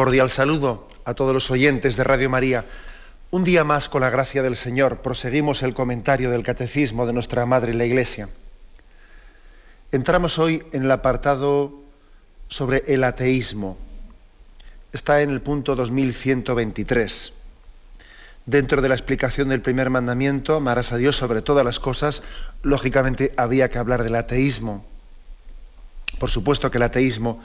Cordial saludo a todos los oyentes de Radio María. Un día más, con la gracia del Señor, proseguimos el comentario del Catecismo de nuestra Madre la Iglesia. Entramos hoy en el apartado sobre el ateísmo. Está en el punto 2123. Dentro de la explicación del primer mandamiento, amarás a Dios sobre todas las cosas, lógicamente había que hablar del ateísmo. Por supuesto que el ateísmo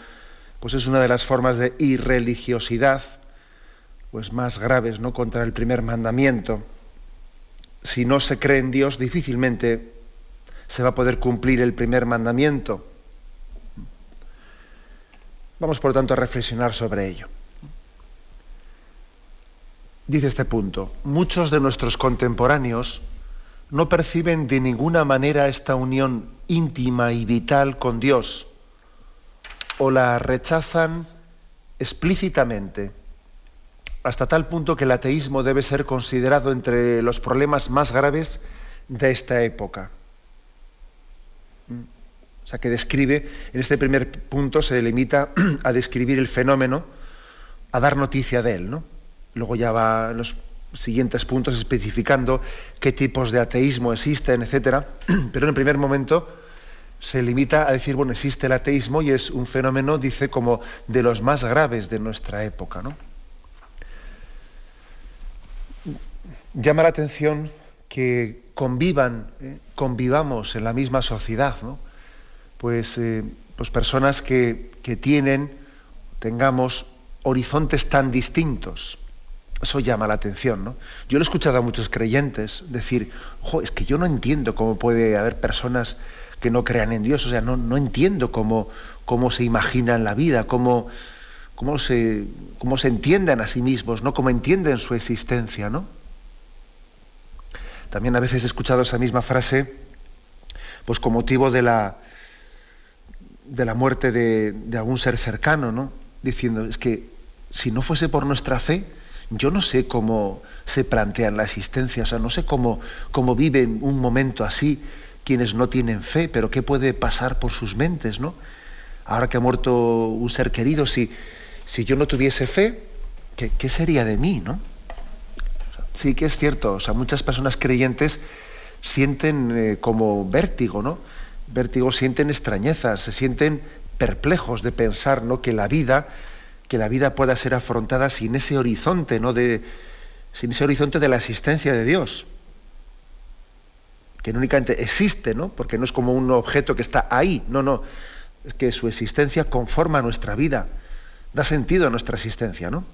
pues es una de las formas de irreligiosidad pues más graves no contra el primer mandamiento. Si no se cree en Dios, difícilmente se va a poder cumplir el primer mandamiento. Vamos por tanto a reflexionar sobre ello. Dice este punto, muchos de nuestros contemporáneos no perciben de ninguna manera esta unión íntima y vital con Dios o la rechazan explícitamente, hasta tal punto que el ateísmo debe ser considerado entre los problemas más graves de esta época. Mm. O sea, que describe, en este primer punto se limita a describir el fenómeno, a dar noticia de él, ¿no? Luego ya va en los siguientes puntos especificando qué tipos de ateísmo existen, etcétera. Pero en el primer momento se limita a decir, bueno, existe el ateísmo y es un fenómeno, dice, como de los más graves de nuestra época. ¿no? Llama la atención que convivan, ¿eh? convivamos en la misma sociedad, ¿no? pues, eh, pues personas que, que tienen, tengamos horizontes tan distintos. Eso llama la atención, ¿no? Yo lo he escuchado a muchos creyentes decir, ojo, es que yo no entiendo cómo puede haber personas que no crean en Dios. O sea, no, no entiendo cómo, cómo se imaginan la vida, cómo, cómo, se, cómo se entienden a sí mismos, ¿no? cómo entienden su existencia. ¿no? También a veces he escuchado esa misma frase pues con motivo de la, de la muerte de, de algún ser cercano, ¿no? diciendo, es que si no fuese por nuestra fe, yo no sé cómo se plantean la existencia, o sea, no sé cómo, cómo viven un momento así quienes no tienen fe, pero qué puede pasar por sus mentes, ¿no? Ahora que ha muerto un ser querido, si, si yo no tuviese fe, ¿qué, sería de mí, no? Sí que es cierto, o sea, muchas personas creyentes sienten eh, como vértigo, ¿no? Vértigo, sienten extrañezas, se sienten perplejos de pensar, ¿no? Que la vida, que la vida pueda ser afrontada sin ese horizonte, ¿no? De, sin ese horizonte de la existencia de Dios que únicamente existe, ¿no? Porque no es como un objeto que está ahí, no, no, es que su existencia conforma nuestra vida, da sentido a nuestra existencia, ¿no?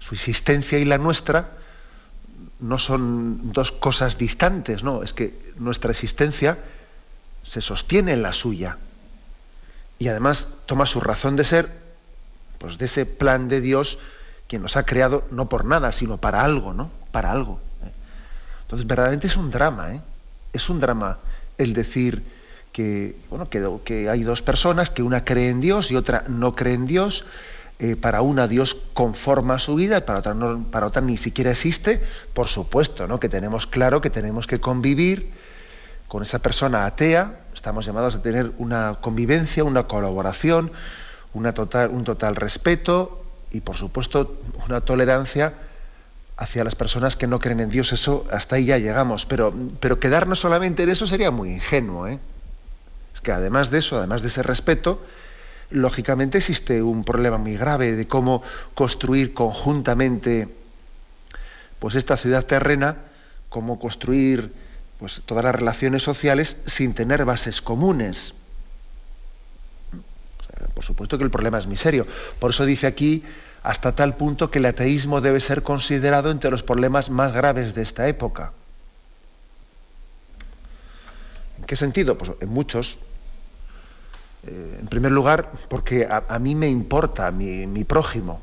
Su existencia y la nuestra no son dos cosas distantes, no, es que nuestra existencia se sostiene en la suya y además toma su razón de ser pues de ese plan de Dios quien nos ha creado no por nada, sino para algo, ¿no? Para algo. Entonces, verdaderamente es un drama, ¿eh? Es un drama el decir que, bueno, que, hay dos personas, que una cree en Dios y otra no cree en Dios. Eh, para una Dios conforma su vida y para otra, no, para otra ni siquiera existe. Por supuesto, ¿no? que tenemos claro que tenemos que convivir con esa persona atea. Estamos llamados a tener una convivencia, una colaboración, un total respeto y, por supuesto, una tolerancia hacia las personas que no creen en Dios, eso hasta ahí ya llegamos, pero, pero quedarnos solamente en eso sería muy ingenuo. ¿eh? Es que además de eso, además de ese respeto, lógicamente existe un problema muy grave de cómo construir conjuntamente pues esta ciudad terrena, cómo construir pues todas las relaciones sociales sin tener bases comunes. por supuesto que el problema es miserio. Por eso dice aquí hasta tal punto que el ateísmo debe ser considerado entre los problemas más graves de esta época. ¿En qué sentido? Pues en muchos. Eh, en primer lugar, porque a, mí me importa mi, prójimo.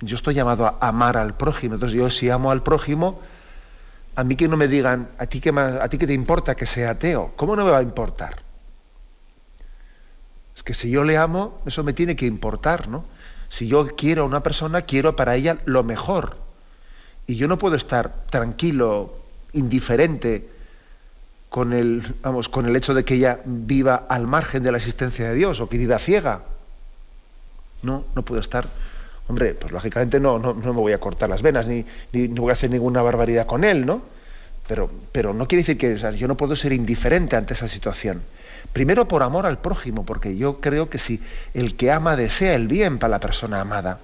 Yo estoy llamado a amar al prójimo. Entonces yo si amo al prójimo, a mí que no me digan, ¿a ti qué, a ti qué te importa que sea ateo? ¿Cómo no me va a importar? Es que si yo le amo, eso me tiene que importar, ¿no? Si yo quiero a una persona, quiero para ella lo mejor. Y yo no puedo estar tranquilo, indiferente, con el, vamos, con el hecho de que ella viva al margen de la existencia de Dios o que viva ciega. No, no puedo estar. Hombre, pues lógicamente no, no, me voy a cortar las venas ni, ni, voy a hacer ninguna barbaridad con él, ¿no? Pero, pero no quiere decir que yo no puedo ser indiferente ante esa situación. Primero por amor al prójimo, porque yo creo que si el que ama desea el bien para la persona amada.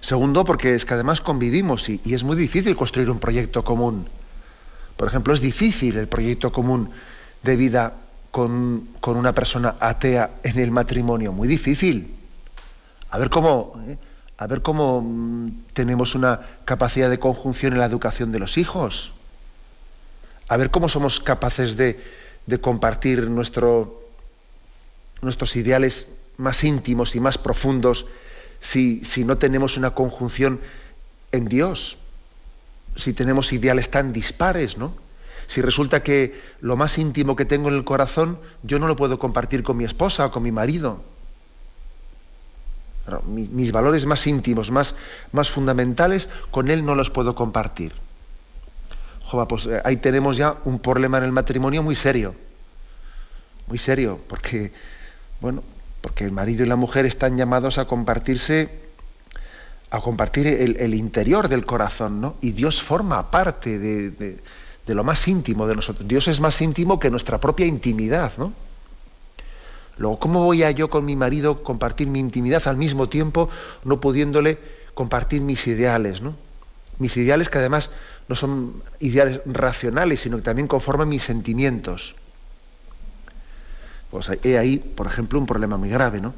Segundo, porque es que además convivimos y, es muy difícil construir un proyecto común. Por ejemplo, es difícil el proyecto común de vida con, una persona atea en el matrimonio, muy difícil. A ver cómo, ¿eh? a ver cómo mm, tenemos una capacidad de conjunción en la educación de los hijos. A ver cómo somos capaces de, compartir nuestro, nuestros ideales más íntimos y más profundos si, si no tenemos una conjunción en Dios, si tenemos ideales tan dispares, ¿no? Si resulta que lo más íntimo que tengo en el corazón yo no lo puedo compartir con mi esposa o con mi marido. mis valores más íntimos, más, más fundamentales, con él no los puedo compartir. Pues eh, ahí tenemos ya un problema en el matrimonio muy serio. Muy serio, porque, bueno, porque el marido y la mujer están llamados a compartirse, a compartir el, interior del corazón, ¿no? Y Dios forma parte de, de, lo más íntimo de nosotros. Dios es más íntimo que nuestra propia intimidad, ¿no? Luego, ¿cómo voy a yo con mi marido compartir mi intimidad al mismo tiempo, no pudiéndole compartir mis ideales, ¿no? Mis ideales que además no son ideales racionales, sino que también conforman mis sentimientos. Pues hay ahí, por ejemplo, un problema muy grave, ¿no?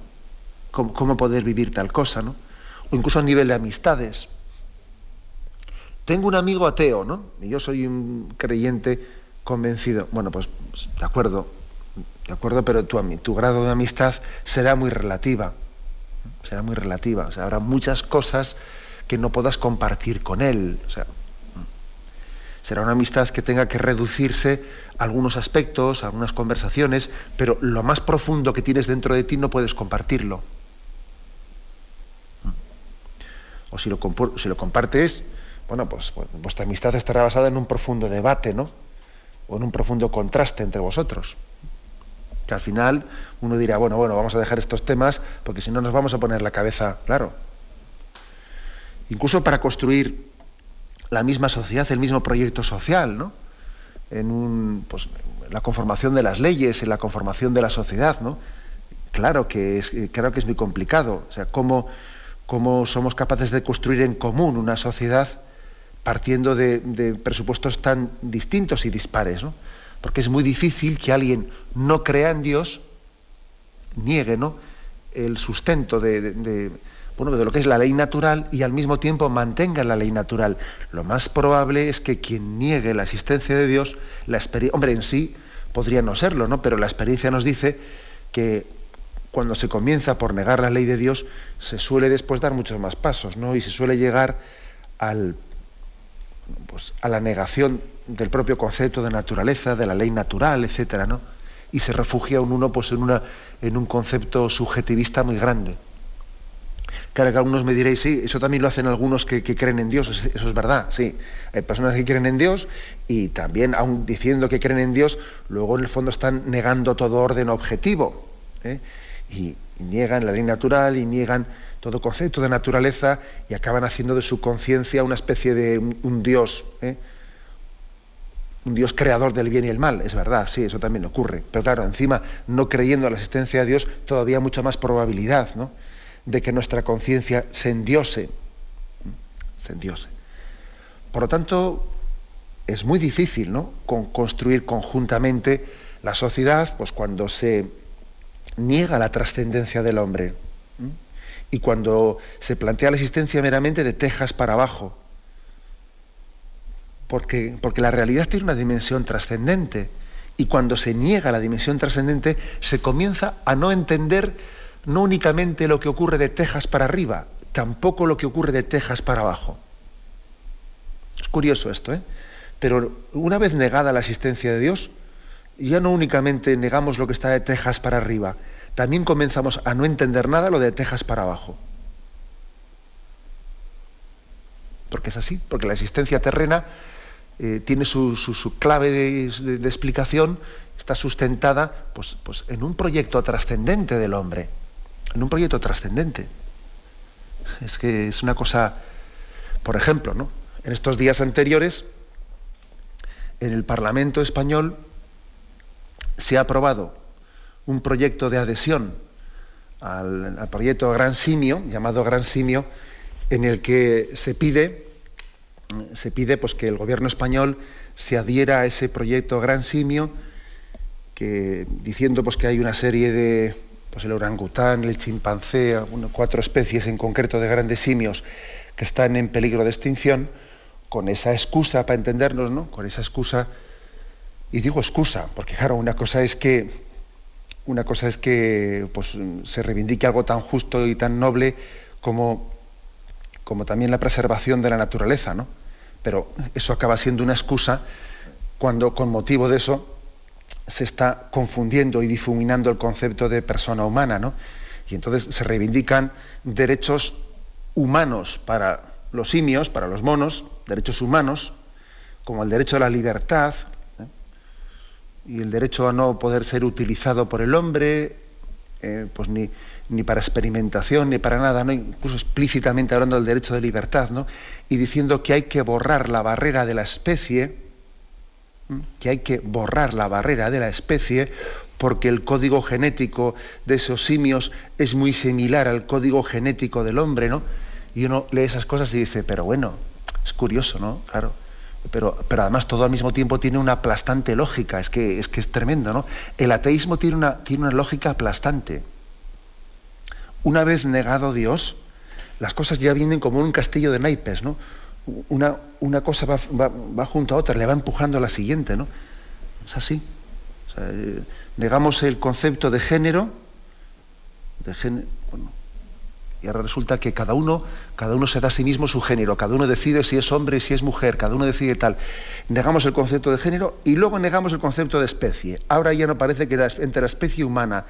¿Cómo, poder vivir tal cosa, ¿no? O incluso a nivel de amistades. Tengo un amigo ateo, ¿no? Y yo soy un creyente convencido. Bueno, pues de acuerdo, de acuerdo, pero tu, tu grado de amistad será muy relativa. Será muy relativa. O sea, habrá muchas cosas que no puedas compartir con él. Será una amistad que tenga que reducirse a algunos aspectos, a algunas conversaciones, pero lo más profundo que tienes dentro de ti no puedes compartirlo. O si lo, si lo compartes, bueno, pues, pues vuestra amistad estará basada en un profundo debate, ¿no? O en un profundo contraste entre vosotros. Que al final uno dirá, bueno, bueno, vamos a dejar estos temas porque si no nos vamos a poner la cabeza, claro. Incluso para construir la misma sociedad, el mismo proyecto social, ¿no? En pues, la conformación de las leyes, en la conformación de la sociedad, ¿no? Claro que es, claro que es muy complicado. O sea, ¿cómo, cómo somos capaces de construir en común una sociedad partiendo de, presupuestos tan distintos y dispares, ¿no? Porque es muy difícil que alguien no crea en Dios, niegue ¿no? el sustento de, de lo que es la ley natural y al mismo tiempo mantenga la ley natural. Lo más probable es que quien niegue la existencia de Dios, la hombre, en sí podría no serlo, ¿no? Pero la experiencia nos dice que cuando se comienza por negar la ley de Dios, se suele después dar muchos más pasos, ¿no? Y se suele llegar al, pues, a la negación del propio concepto de naturaleza, de la ley natural, etcétera, ¿no? Y se refugia uno pues, en, una, en un concepto subjetivista muy grande. Claro que algunos me diréis, sí, eso también lo hacen algunos que, creen en Dios, eso es verdad, sí. Hay personas que creen en Dios y también, aun diciendo que creen en Dios, luego en el fondo están negando todo orden objetivo. ¿eh? Y, niegan la ley natural y niegan todo concepto de naturaleza y acaban haciendo de su conciencia una especie de un, Dios. ¿eh? un Dios creador del bien y el mal, es verdad, sí, eso también ocurre. Pero claro, encima, no creyendo en la existencia de Dios, todavía mucha más probabilidad, ¿no? De que nuestra conciencia se endiose. Se endiose. Por lo tanto, es muy difícil ¿no? construir conjuntamente la sociedad pues, cuando se niega la trascendencia del hombre y cuando se plantea la existencia meramente de tejas para abajo. Porque, porque la realidad tiene una dimensión trascendente Y cuando se niega la dimensión trascendente, se comienza a no entender no únicamente lo que ocurre de Texas para arriba, tampoco lo que ocurre de Texas para abajo. Es curioso esto, ¿eh? Pero una vez negada la existencia de Dios, ya no únicamente negamos lo que está de Texas para arriba, también comenzamos a no entender nada lo de Texas para abajo. Porque es así, porque la existencia terrena eh, tiene su, clave de, explicación, está sustentada pues, pues en un proyecto trascendente del hombre, en un proyecto trascendente. Es que es una cosa, por ejemplo, ¿no? en estos días anteriores, en el Parlamento español se ha aprobado un proyecto de adhesión al, proyecto Gran Simio, llamado Gran Simio, en el que se pide, se pide pues, que el gobierno español se adhiera a ese proyecto Gran Simio, que, diciendo pues, que hay una serie de, pues el orangután, el chimpancé, cuatro especies en concreto de grandes simios que están en peligro de extinción, con esa excusa, para entendernos, ¿no? Con esa excusa, y digo excusa, porque claro, una cosa es que una cosa es que pues, se reivindique algo tan justo y tan noble como, como también la preservación de la naturaleza, ¿no? Pero eso acaba siendo una excusa cuando con motivo de eso se está confundiendo y difuminando el concepto de persona humana, ¿no? Y entonces se reivindican derechos humanos para los simios, para los monos, derechos humanos, como el derecho a la libertad, y el derecho a no poder ser utilizado por el hombre, eh, pues ni, ni, para experimentación, ni para nada, ¿no? incluso explícitamente hablando del derecho de libertad, ¿no? y diciendo que hay que borrar la barrera de la especie, que hay que borrar la barrera de la especie porque el código genético de esos simios es muy similar al código genético del hombre, ¿no? Y uno lee esas cosas y dice, pero bueno, es curioso, ¿no? Claro pero, pero además todo al mismo tiempo tiene una aplastante lógica, es que es, que es tremendo, ¿no? El ateísmo tiene una, tiene una lógica aplastante. Una vez negado Dios, las cosas ya vienen como un castillo de naipes, ¿no? Una, una cosa va, junto a otra, le va empujando a la siguiente, ¿no? Es así. Eh, negamos el concepto de género, de bueno, y ahora resulta que cada uno, cada uno se da a sí mismo su género, cada uno decide si es hombre, si es mujer, cada uno decide tal. Negamos el concepto de género y luego negamos el concepto de especie. Ahora ya no parece que entre la especie humana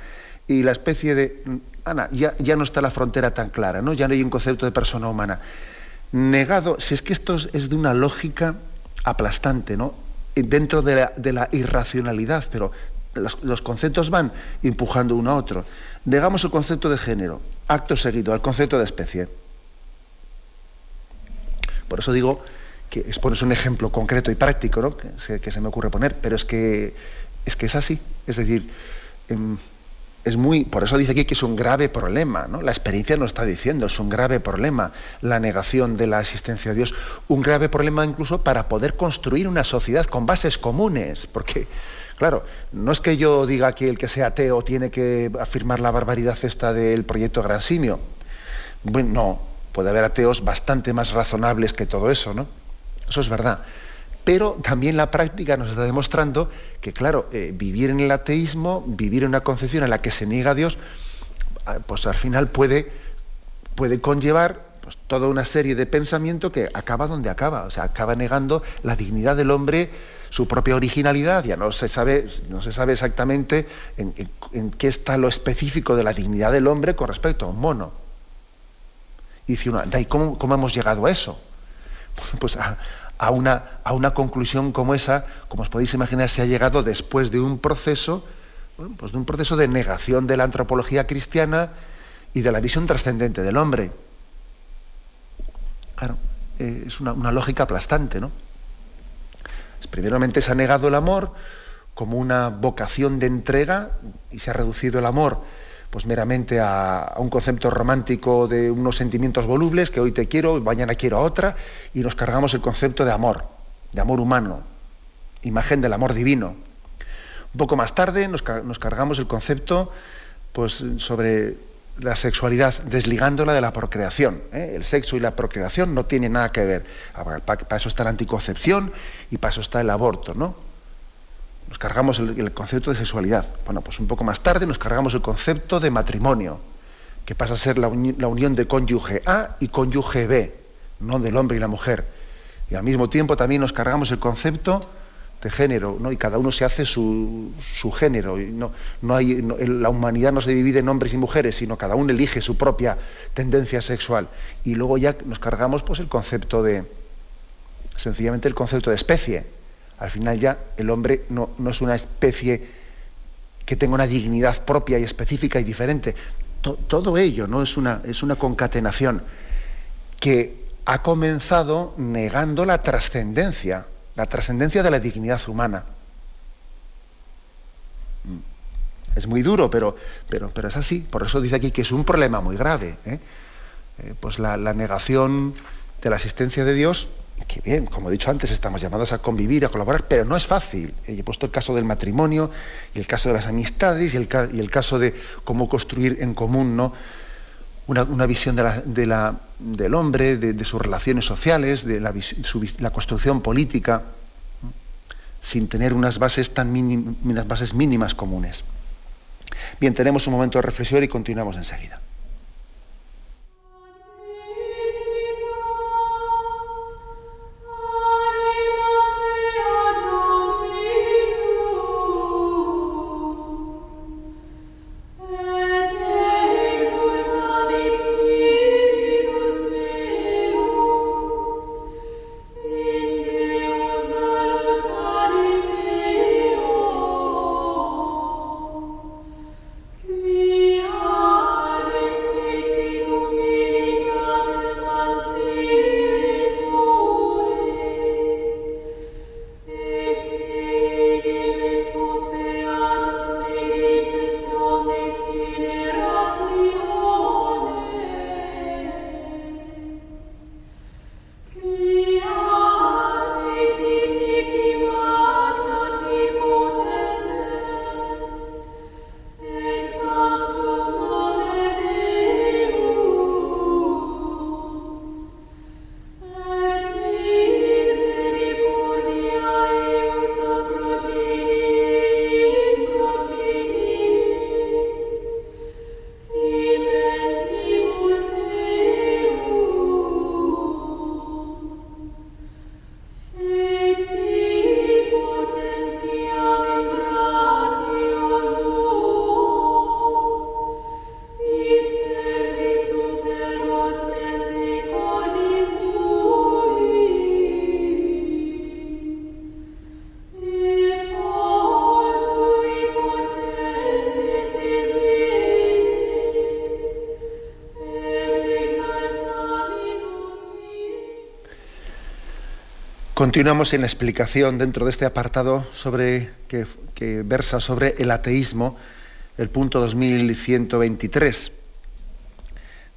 y la especie de... Ana, ya, ya no está la frontera tan clara, ¿no? Ya no hay un concepto de persona humana. Negado, si es que esto es de una lógica aplastante, ¿no? Dentro de la, irracionalidad, pero los, conceptos van empujando uno a otro. Negamos el concepto de género, acto seguido, al concepto de especie. Por eso digo que es pones un ejemplo concreto y práctico ¿no? que, se, me ocurre poner, pero es que es, que es así. Es decir, em, es muy. Por eso dice aquí que es un grave problema. ¿no? La experiencia nos está diciendo, es un grave problema la negación de la existencia de Dios. Un grave problema incluso para poder construir una sociedad con bases comunes. Porque Claro, no es que yo diga que el que sea ateo tiene que afirmar la barbaridad esta del proyecto Gran Simio. Bueno, no, puede haber ateos bastante más razonables que todo eso, ¿no? Eso es verdad. Pero también la práctica nos está demostrando que, claro, eh, vivir en el ateísmo, vivir en una concepción en la que se niega a Dios, ah, pues al final puede, puede conllevar pues, toda una serie de pensamiento que acaba donde acaba, o sea, acaba negando la dignidad del hombre su propia originalidad, ya no se sabe, no se sabe exactamente en, qué está lo específico de la dignidad del hombre con respecto a un mono. Y dice uno, ¿y cómo, hemos llegado a eso? Pues a, una, a una conclusión como esa, como os podéis imaginar, se ha llegado después de un proceso, pues de un proceso de negación de la antropología cristiana y de la visión trascendente del hombre. Claro, eh, es una, una lógica aplastante, ¿no? Primeramente se ha negado el amor como una vocación de entrega y se ha reducido el amor pues meramente a, un concepto romántico de unos sentimientos volubles, que hoy te quiero, mañana quiero a otra, y nos cargamos el concepto de amor, de amor humano, imagen del amor divino. Un poco más tarde nos, cargamos el concepto pues, sobre la sexualidad desligándola de la procreación. ¿eh? El sexo y la procreación no tienen nada que ver. Ah, para eso está la anticoncepción y para eso está el aborto, ¿no? Nos cargamos el, concepto de sexualidad. Bueno, pues un poco más tarde nos cargamos el concepto de matrimonio, que pasa a ser la, unión de cónyuge A y cónyuge B, no del hombre y la mujer. Y al mismo tiempo también nos cargamos el concepto de género, ¿no? y cada uno se hace su, género. Y no, no hay, la humanidad no se divide en hombres y mujeres, sino cada uno elige su propia tendencia sexual. Y luego ya nos cargamos pues, el concepto de, sencillamente el concepto de especie. Al final ya el hombre no, es una especie que tenga una dignidad propia y específica y diferente. todo ello no es una, es una concatenación que ha comenzado negando la trascendencia la trascendencia de la dignidad humana. Mm. Es muy duro, pero, pero, pero es así. Por eso dice aquí que es un problema muy grave. ¿eh? Eh, pues la, negación de la existencia de Dios, que bien, como he dicho antes, estamos llamados a convivir, a colaborar, pero no es fácil. Eh, he puesto el caso del matrimonio, y el caso de las amistades, y el, caso de cómo construir en común ¿no? una, visión del hombre, de, sus relaciones sociales, de la, construcción política, sin tener unas bases tan unas bases mínimas comunes. Bien, tenemos un momento de reflexión y continuamos enseguida. Continuamos en la explicación dentro de este apartado sobre, que, versa sobre el ateísmo, el punto 2123.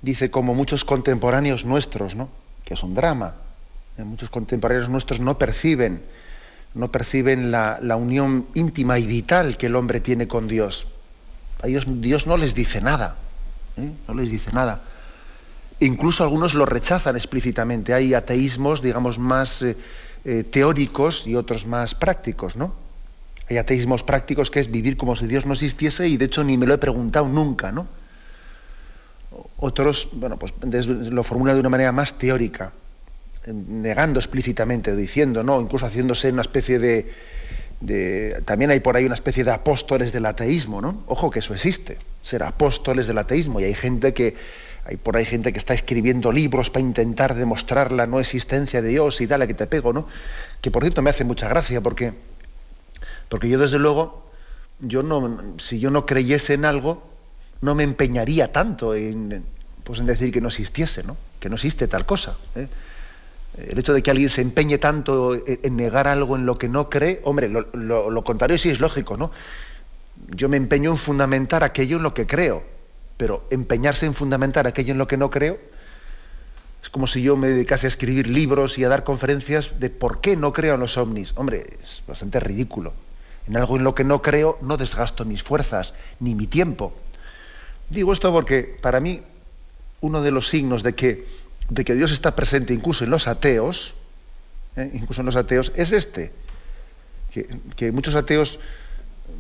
Dice, como muchos contemporáneos nuestros, ¿no? que es un drama, eh, muchos contemporáneos nuestros no perciben, no perciben la, unión íntima y vital que el hombre tiene con Dios. A ellos Dios no les dice nada, ¿eh? no les dice nada. Incluso algunos lo rechazan explícitamente. Hay ateísmos, digamos, más... Eh, eh, teóricos y otros más prácticos, ¿no? Hay ateísmos prácticos que es vivir como si Dios no existiese y de hecho ni me lo he preguntado nunca, ¿no? Otros, bueno, pues lo formulan de una manera más teórica, negando explícitamente, diciendo, ¿no? Incluso haciéndose una especie de, de, también hay por ahí una especie de apóstoles del ateísmo, ¿no? Ojo que eso existe, ser apóstoles del ateísmo. Y hay gente que, hay por ahí gente que está escribiendo libros para intentar demostrar la no existencia de Dios y dale que te pego, ¿no? Que por cierto me hace mucha gracia porque, porque yo desde luego, yo no, si yo no creyese en algo, no me empeñaría tanto en, pues en decir que no existiese, ¿no? Que no existe tal cosa. ¿eh? El hecho de que alguien se empeñe tanto en negar algo en lo que no cree, hombre, lo, lo contrario sí es lógico, ¿no? Yo me empeño en fundamentar aquello en lo que creo pero empeñarse en fundamentar aquello en lo que no creo, es como si yo me dedicase a escribir libros y a dar conferencias de por qué no creo en los ovnis. Hombre, es bastante ridículo. En algo en lo que no creo no desgasto mis fuerzas ni mi tiempo. Digo esto porque para mí uno de los signos de que, de que Dios está presente incluso en los ateos, ¿eh? incluso en los ateos, es este. que, muchos ateos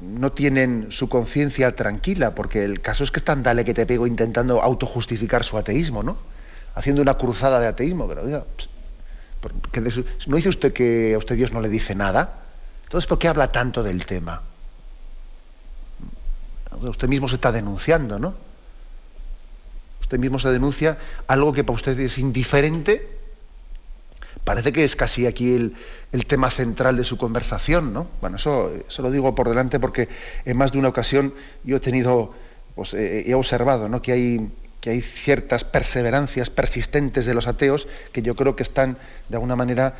no tienen su conciencia tranquila, porque el caso es que están dale que te pego intentando autojustificar su ateísmo, ¿no? Haciendo una cruzada de ateísmo, pero oiga, ¿no dice usted que a usted Dios no le dice nada? Entonces, ¿por qué habla tanto del tema? Usted mismo se está denunciando, ¿no? Usted mismo se denuncia algo que para usted es indiferente. Parece que es casi aquí el, tema central de su conversación, ¿no? Bueno, eso, eso, lo digo por delante porque en más de una ocasión yo he tenido, pues, he observado, ¿no? Que hay que hay ciertas perseverancias persistentes de los ateos que yo creo que están de alguna manera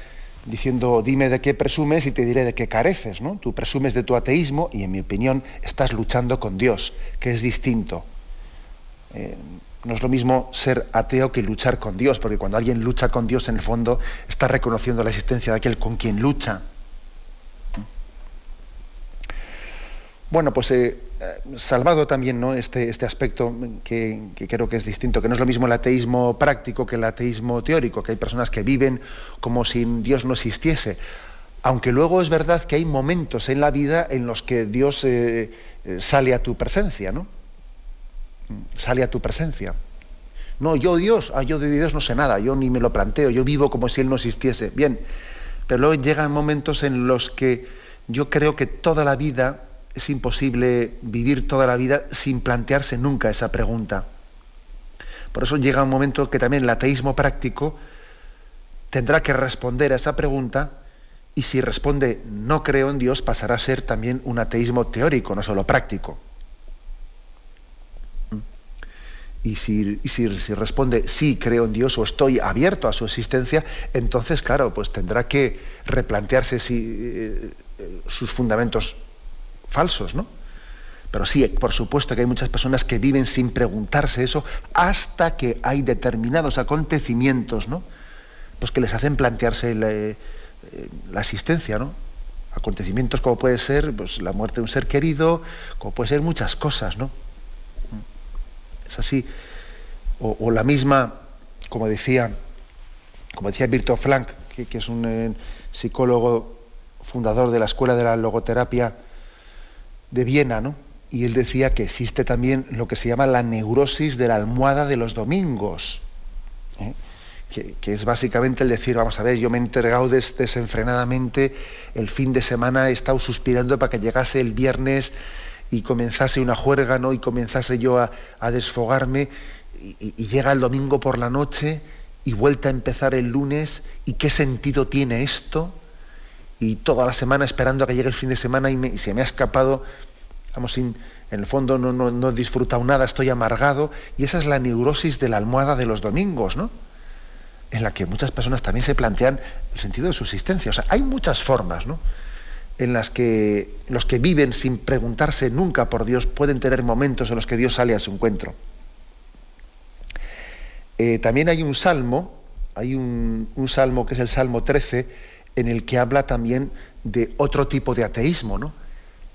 diciendo dime de qué presumes y te diré de qué careces, ¿no? Tú presumes de tu ateísmo y en mi opinión estás luchando con Dios, que es distinto. Eh, no es lo mismo ser ateo que luchar con Dios, porque cuando alguien lucha con Dios en el fondo está reconociendo la existencia de aquel con quien lucha. Bueno, pues eh, salvado también ¿no? este, este aspecto que, creo que es distinto, que no es lo mismo el ateísmo práctico que el ateísmo teórico, que hay personas que viven como si Dios no existiese. Aunque luego es verdad que hay momentos en la vida en los que Dios eh, eh, sale a tu presencia, ¿no? Sale a tu presencia. No, yo Dios, ah, yo de Dios no sé nada, yo ni me lo planteo, yo vivo como si Él no existiese. Bien, pero luego llegan momentos en los que yo creo que toda la vida es imposible vivir toda la vida sin plantearse nunca esa pregunta. Por eso llega un momento que también el ateísmo práctico tendrá que responder a esa pregunta y si responde no creo en Dios pasará a ser también un ateísmo teórico, no solo práctico. Y si, si, responde sí creo en Dios o estoy abierto a su existencia, entonces claro, pues tendrá que replantearse si, eh, eh, sus fundamentos falsos, ¿no? Pero sí, por supuesto que hay muchas personas que viven sin preguntarse eso hasta que hay determinados acontecimientos, ¿no? Pues que les hacen plantearse la, eh, la existencia, ¿no? Acontecimientos como puede ser pues, la muerte de un ser querido, como puede ser muchas cosas, ¿no? Es así. O, la misma, como decía, como decía Frank, que, es un eh, psicólogo fundador de la Escuela de la Logoterapia de Viena, ¿no? Y él decía que existe también lo que se llama la neurosis de la almohada de los domingos, ¿eh? que, es básicamente el decir, vamos a ver, yo me he entregado desenfrenadamente, el fin de semana he estado suspirando para que llegase el viernes y comenzase una juerga, ¿no? Y comenzase yo a, desfogarme, y, llega el domingo por la noche y vuelta a empezar el lunes, ¿y qué sentido tiene esto? y toda la semana esperando a que llegue el fin de semana y, se me ha escapado, vamos, sin, en el fondo no, no, he disfrutado nada, estoy amargado, y esa es la neurosis de la almohada de los domingos, ¿no? En la que muchas personas también se plantean el sentido de su existencia. O sea, hay muchas formas, ¿no? En las que los que viven sin preguntarse nunca por Dios pueden tener momentos en los que Dios sale a su encuentro. Eh, también hay un salmo, hay un, un salmo que es el Salmo 13, en el que habla también de otro tipo de ateísmo, ¿no?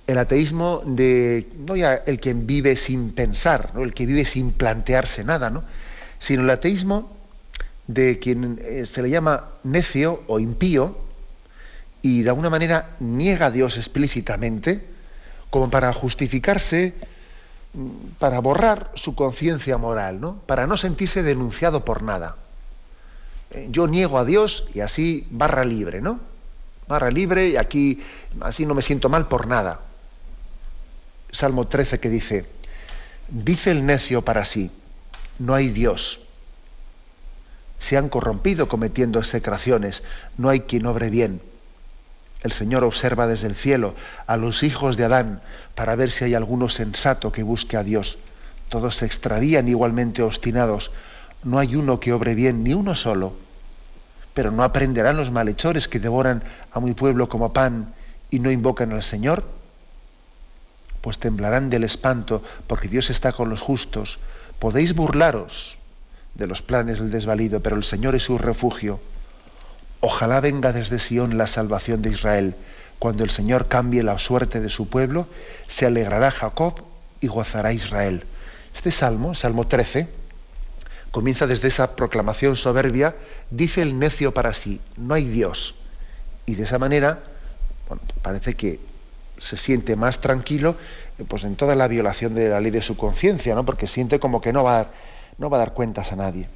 El ateísmo de, no ya el que vive sin pensar, ¿no? el que vive sin plantearse nada, ¿no? sino el ateísmo de quien eh, se le llama necio o impío y de alguna manera niega a Dios explícitamente, como para justificarse, mm, para borrar su conciencia moral, ¿no? para no sentirse denunciado por nada. Eh, yo niego a Dios y así barra libre, ¿no? Barra libre y aquí así no me siento mal por nada. Salmo 13 que dice, dice el necio para sí, no hay Dios. Se han corrompido cometiendo execraciones, no hay quien obre bien. El Señor observa desde el cielo a los hijos de Adán para ver si hay alguno sensato que busque a Dios. Todos se extravían igualmente obstinados, no hay uno que obre bien, ni uno solo. Pero no aprenderán los malhechores que devoran a mi pueblo como pan y no invocan al Señor. Pues temblarán del espanto, porque Dios está con los justos. Podéis burlaros de los planes del desvalido, pero el Señor es su refugio. Ojalá venga desde Sión la salvación de Israel. Cuando el Señor cambie la suerte de su pueblo, se alegrará Jacob y gozará Israel. Este salmo, Salmo 13, comienza desde esa proclamación soberbia, dice el necio para sí, no hay Dios. Y de esa manera parece que se siente más tranquilo eh, pues en toda la violación de la ley de su conciencia, ¿no? porque siente como que no va, dar, no va a dar cuentas a nadie.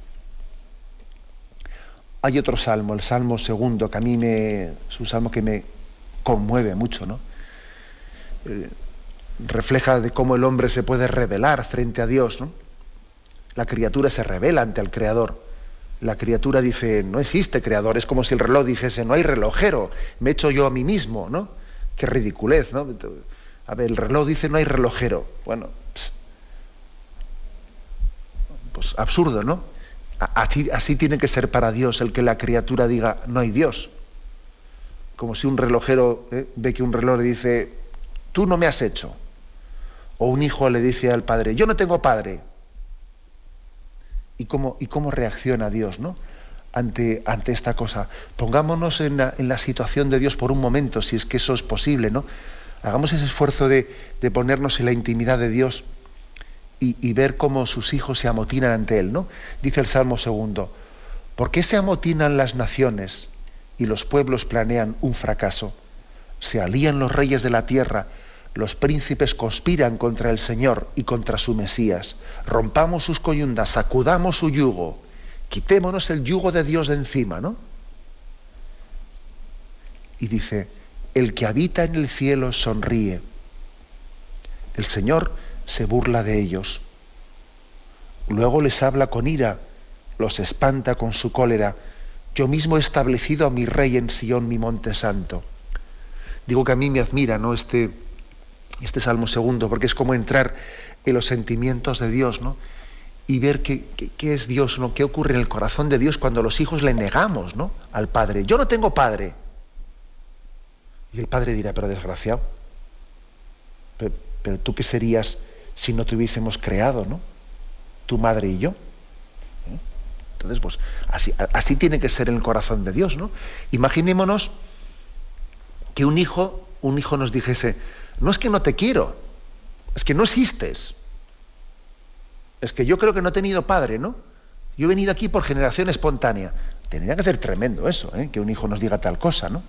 Hay otro salmo, el Salmo segundo, que a mí me, es un salmo que me conmueve mucho, ¿no? Eh, refleja de cómo el hombre se puede rebelar frente a Dios, ¿no? La criatura se revela ante el Creador. La criatura dice, no existe creador, es como si el reloj dijese, no hay relojero, me echo yo a mí mismo, ¿no? Qué ridiculez, ¿no? A ver, el reloj dice, no hay relojero. Bueno, pues absurdo, ¿no? Así, así tiene que ser para Dios el que la criatura diga, no hay Dios. Como si un relojero ¿eh? ve que un reloj le dice, tú no me has hecho. O un hijo le dice al padre, yo no tengo padre y cómo, y cómo reacciona Dios ¿no? ante, ante esta cosa. Pongámonos en la, situación de Dios por un momento, si es que eso es posible, ¿no? Hagamos ese esfuerzo de, ponernos en la intimidad de Dios y, ver cómo sus hijos se amotinan ante Él, ¿no? Dice el Salmo segundo, ¿por qué se amotinan las naciones y los pueblos planean un fracaso? Se alían los reyes de la tierra los príncipes conspiran contra el Señor y contra su Mesías. Rompamos sus coyundas, sacudamos su yugo, quitémonos el yugo de Dios de encima, ¿no? Y dice, el que habita en el cielo sonríe. El Señor se burla de ellos. Luego les habla con ira, los espanta con su cólera. Yo mismo he establecido a mi rey en Sion, mi monte santo. Digo que a mí me admira, ¿no? Este, este Salmo segundo, porque es como entrar en los sentimientos de Dios, ¿no? Y ver qué, es Dios, ¿no? ¿Qué ocurre en el corazón de Dios cuando los hijos le negamos, ¿no? Al Padre. Yo no tengo Padre. Y el Padre dirá, pero desgraciado. Pero, tú qué serías si no te hubiésemos creado, ¿no? Tu madre y yo. ¿Eh? Entonces, pues así, tiene que ser el corazón de Dios, ¿no? Imaginémonos que un hijo, un hijo nos dijese, no es que no te quiero, es que no existes. Es que yo creo que no he tenido padre, ¿no? Yo he venido aquí por generación espontánea. Tendría que ser tremendo eso, ¿eh? que un hijo nos diga tal cosa, ¿no?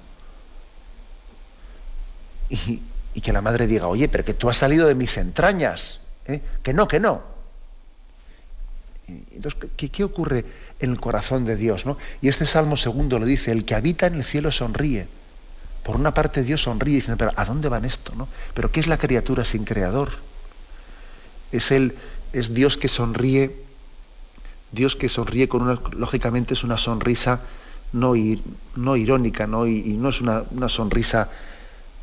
Y, que la madre diga, oye, pero que tú has salido de mis entrañas, ¿eh? que no, que no. Entonces, ¿qué, ¿qué, ocurre en el corazón de Dios? ¿no? Y este Salmo segundo lo dice, el que habita en el cielo sonríe. Por una parte Dios sonríe diciendo, pero ¿a dónde van esto? No? ¿Pero qué es la criatura sin creador? Es, el, es Dios que sonríe, Dios que sonríe con una, lógicamente es una sonrisa no, no irónica, ¿no? Y, no es una, sonrisa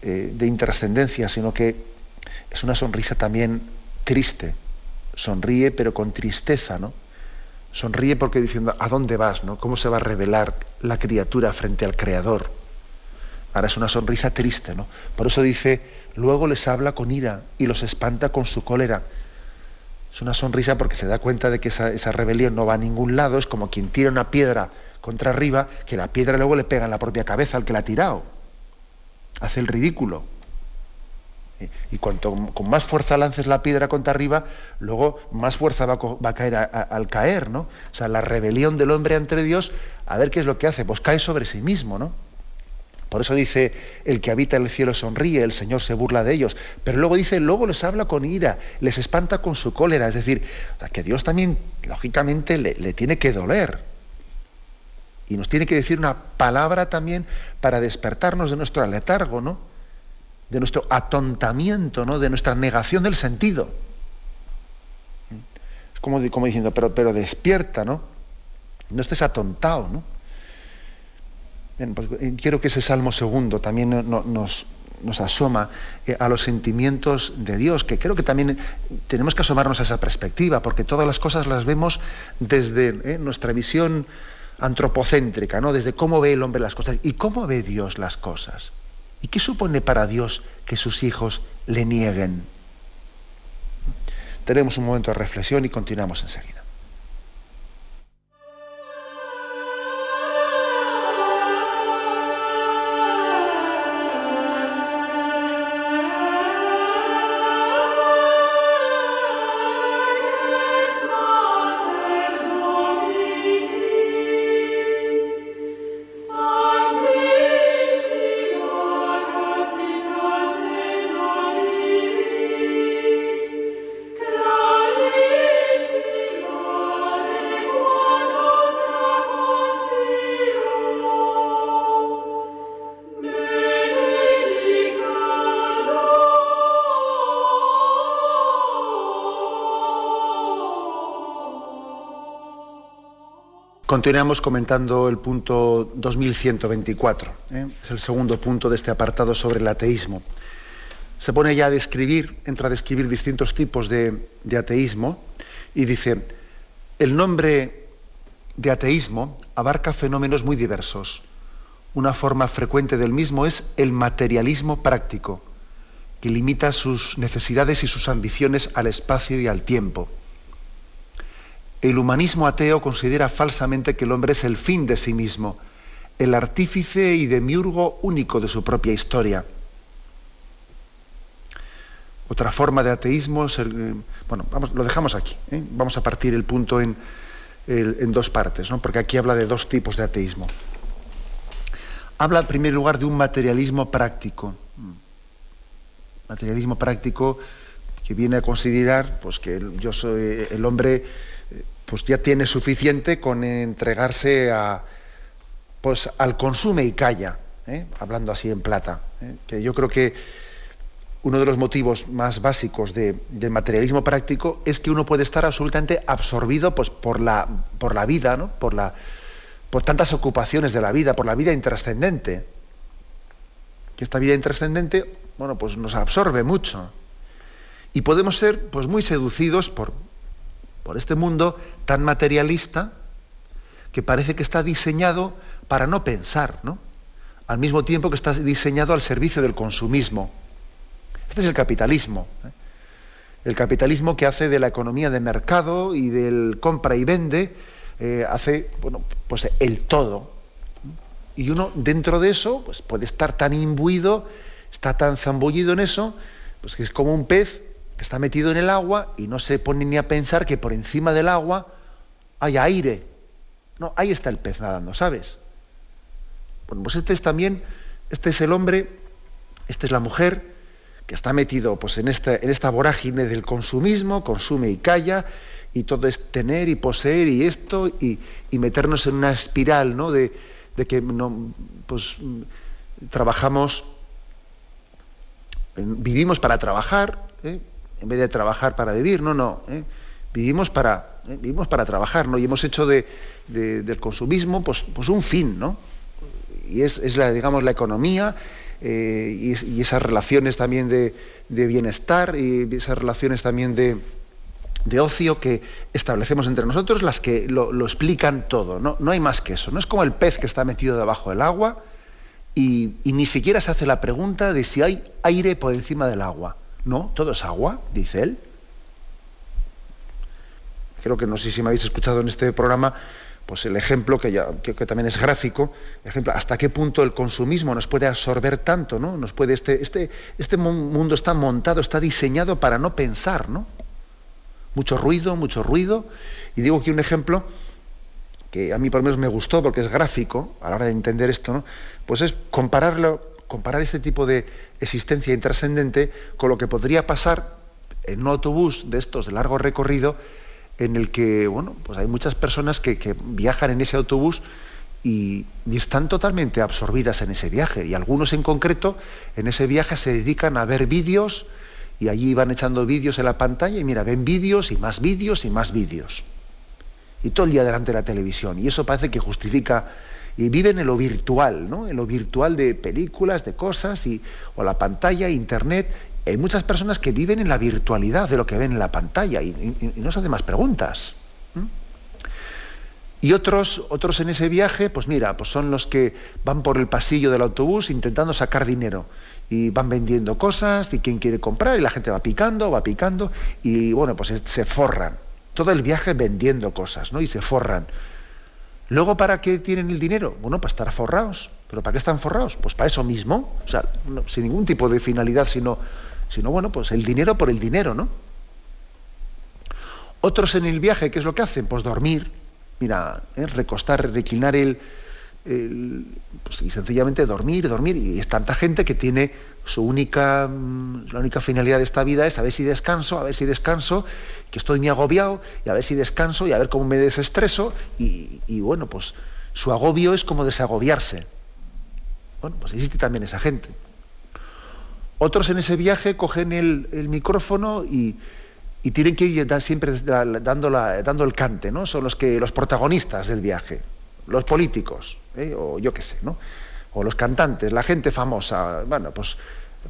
eh, de intrascendencia, sino que es una sonrisa también triste. Sonríe pero con tristeza, ¿no? Sonríe porque diciendo, ¿a dónde vas? ¿no? ¿Cómo se va a revelar la criatura frente al Creador? Ahora es una sonrisa triste, ¿no? Por eso dice, luego les habla con ira y los espanta con su cólera. Es una sonrisa porque se da cuenta de que esa, rebelión no va a ningún lado, es como quien tira una piedra contra arriba, que la piedra luego le pega en la propia cabeza al que la ha tirado. Hace el ridículo. Y cuanto con más fuerza lances la piedra contra arriba, luego más fuerza va a, caer al caer, ¿no? O sea, la rebelión del hombre ante Dios, a ver qué es lo que hace, pues cae sobre sí mismo, ¿no? Por eso dice, el que habita en el cielo sonríe, el Señor se burla de ellos. Pero luego dice, luego les habla con ira, les espanta con su cólera. Es decir, que Dios también, lógicamente, le, tiene que doler. Y nos tiene que decir una palabra también para despertarnos de nuestro letargo, ¿no? De nuestro atontamiento, ¿no? De nuestra negación del sentido. Es como, diciendo, pero, despierta, ¿no? No estés atontado, ¿no? Pues, eh, quiero que ese Salmo segundo también nos, nos asoma eh, a los sentimientos de Dios, que creo que también tenemos que asomarnos a esa perspectiva, porque todas las cosas las vemos desde eh, nuestra visión antropocéntrica, ¿no? desde cómo ve el hombre las cosas y cómo ve Dios las cosas. ¿Y qué supone para Dios que sus hijos le nieguen? Tenemos un momento de reflexión y continuamos enseguida. Continuamos comentando el punto 2124. ¿eh? Es el segundo punto de este apartado sobre el ateísmo. Se pone ya a describir, entra a describir distintos tipos de, de ateísmo y dice, el nombre de ateísmo abarca fenómenos muy diversos. Una forma frecuente del mismo es el materialismo práctico, que limita sus necesidades y sus ambiciones al espacio y al tiempo el humanismo ateo considera falsamente que el hombre es el fin de sí mismo, el artífice y demiurgo único de su propia historia. Otra forma de ateísmo es el, bueno, vamos, lo dejamos aquí. ¿eh? Vamos a partir el punto en, en dos partes, ¿no? porque aquí habla de dos tipos de ateísmo. Habla en primer lugar de un materialismo práctico. Materialismo práctico que viene a considerar pues, que yo soy el hombre pues ya tiene suficiente con entregarse a, pues, al consume y calla, ¿eh? hablando así en plata. ¿eh? Que yo creo que uno de los motivos más básicos del materialismo práctico es que uno puede estar absolutamente absorbido pues, por, la, por la vida, ¿no? por, la, por tantas ocupaciones de la vida, por la vida intrascendente. Que esta vida intrascendente, bueno, pues nos absorbe mucho. Y podemos ser pues, muy seducidos por, por este mundo tan materialista que parece que está diseñado para no pensar, ¿no? Al mismo tiempo que está diseñado al servicio del consumismo. Este es el capitalismo. ¿eh? El capitalismo que hace de la economía de mercado y del compra y vende, eh, hace, bueno, pues el todo. Y uno dentro de eso, pues puede estar tan imbuido, está tan zambullido en eso, pues que es como un pez que está metido en el agua y no se pone ni a pensar que por encima del agua hay aire. No, ahí está el pez nadando, ¿sabes? Bueno, pues este es también, este es el hombre, esta es la mujer que está metido pues, en, esta, en esta vorágine del consumismo, consume y calla, y todo es tener y poseer y esto, y, meternos en una espiral ¿no? de, que no, pues, trabajamos, vivimos para trabajar, ¿eh? En vez de trabajar para vivir, no, no. ¿eh? Vivimos, para, ¿eh? vivimos para trabajar, ¿no? Y hemos hecho de, del consumismo pues, pues un fin, ¿no? Y es, la, digamos, la economía eh, y, esas relaciones también de, bienestar y esas relaciones también de, ocio que establecemos entre nosotros, las que lo, explican todo, ¿no? No hay más que eso. No es como el pez que está metido debajo del agua y, y ni siquiera se hace la pregunta de si hay aire por encima del agua. No, todo es agua, dice él. Creo que no sé si me habéis escuchado en este programa, pues el ejemplo que, ya, que, también es gráfico, ejemplo, hasta qué punto el consumismo nos puede absorber tanto, ¿no? Nos puede, este, este, este mundo está montado, está diseñado para no pensar, ¿no? Mucho ruido, mucho ruido. Y digo aquí un ejemplo que a mí por lo menos me gustó porque es gráfico a la hora de entender esto, ¿no? Pues es compararlo comparar este tipo de existencia intrascendente con lo que podría pasar en un autobús de estos de largo recorrido en el que bueno pues hay muchas personas que, viajan en ese autobús y, están totalmente absorbidas en ese viaje. Y algunos en concreto en ese viaje se dedican a ver vídeos y allí van echando vídeos en la pantalla y mira ven vídeos y más vídeos y más vídeos. Y todo el día delante de la televisión. Y eso parece que justifica y viven en lo virtual, ¿no? en lo virtual de películas, de cosas, y, o la pantalla, internet. Hay muchas personas que viven en la virtualidad de lo que ven en la pantalla y, no se hacen más preguntas. Y otros, otros en ese viaje, pues mira, pues son los que van por el pasillo del autobús intentando sacar dinero y van vendiendo cosas y quien quiere comprar y la gente va picando, va picando y bueno, pues se forran. Todo el viaje vendiendo cosas, ¿no? Y se forran. Luego, ¿para qué tienen el dinero? Bueno, para estar forrados. ¿Pero para qué están forrados? Pues para eso mismo. O sea, sin ningún tipo de finalidad, sino, sino, bueno, pues el dinero por el dinero, ¿no? Otros en el viaje, ¿qué es lo que hacen? Pues dormir. Mira, ¿eh? recostar, reclinar el, pues, y sencillamente dormir, dormir. Y es tanta gente que tiene su única, mm, la única finalidad de esta vida es a ver si descanso, a ver si descanso, que estoy muy agobiado, y a ver si descanso, y a ver cómo me desestreso, y, bueno, pues su agobio es como desagobiarse. Bueno, pues existe también esa gente. Otros en ese viaje cogen el, micrófono y, y tienen que ir siempre dando, dando el cante, ¿no? Son los que los protagonistas del viaje, los políticos, ¿eh? o yo qué sé, ¿no? O los cantantes, la gente famosa, bueno, pues,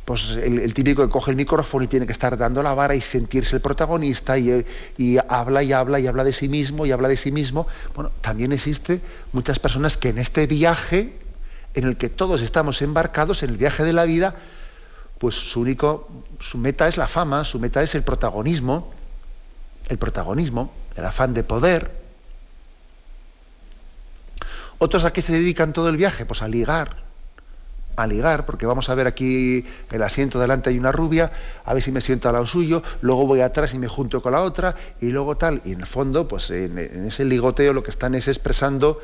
pues el, típico que coge el micrófono y tiene que estar dando la vara y sentirse el protagonista y, y, habla y habla y habla de sí mismo y habla de sí mismo. Bueno, también existe muchas personas que en este viaje, en el que todos estamos embarcados, en el viaje de la vida, pues su único, su meta es la fama, su meta es el protagonismo, el protagonismo, el afán de poder. Otros a qué se dedican todo el viaje? Pues a ligar, a ligar, porque vamos a ver aquí el asiento delante hay una rubia, a ver si me siento al lado suyo, luego voy atrás y me junto con la otra, y luego tal, y en el fondo, pues en, ese ligoteo lo que están es expresando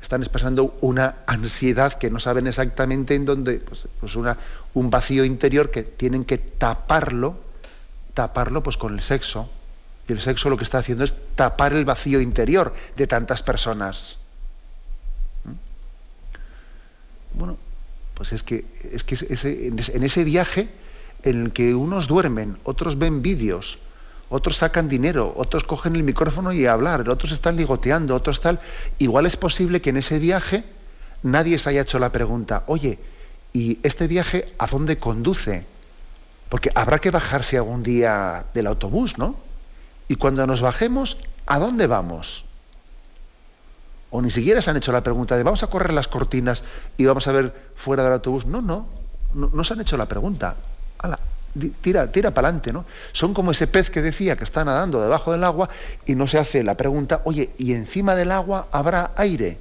están expresando una ansiedad que no saben exactamente en dónde, pues, pues un vacío interior que tienen que taparlo, taparlo pues con el sexo. Y el sexo lo que está haciendo es tapar el vacío interior de tantas personas. ¿Mm? Bueno, pues es que, es que en ese viaje en el que unos duermen, otros ven vídeos, otros sacan dinero, otros cogen el micrófono y hablar, otros están ligoteando, otros tal. Igual es posible que en ese viaje nadie se haya hecho la pregunta, oye, ¿y este viaje a dónde conduce? Porque habrá que bajarse algún día del autobús, ¿no? Y cuando nos bajemos, ¿a dónde vamos? O ni siquiera se han hecho la pregunta de vamos a correr las cortinas y vamos a ver fuera del autobús. No, no, no, se han hecho la pregunta. ¡Hala! tira, tira para adelante, ¿no? Son como ese pez que decía que está nadando debajo del agua y no se hace la pregunta, oye, ¿y encima del agua habrá aire?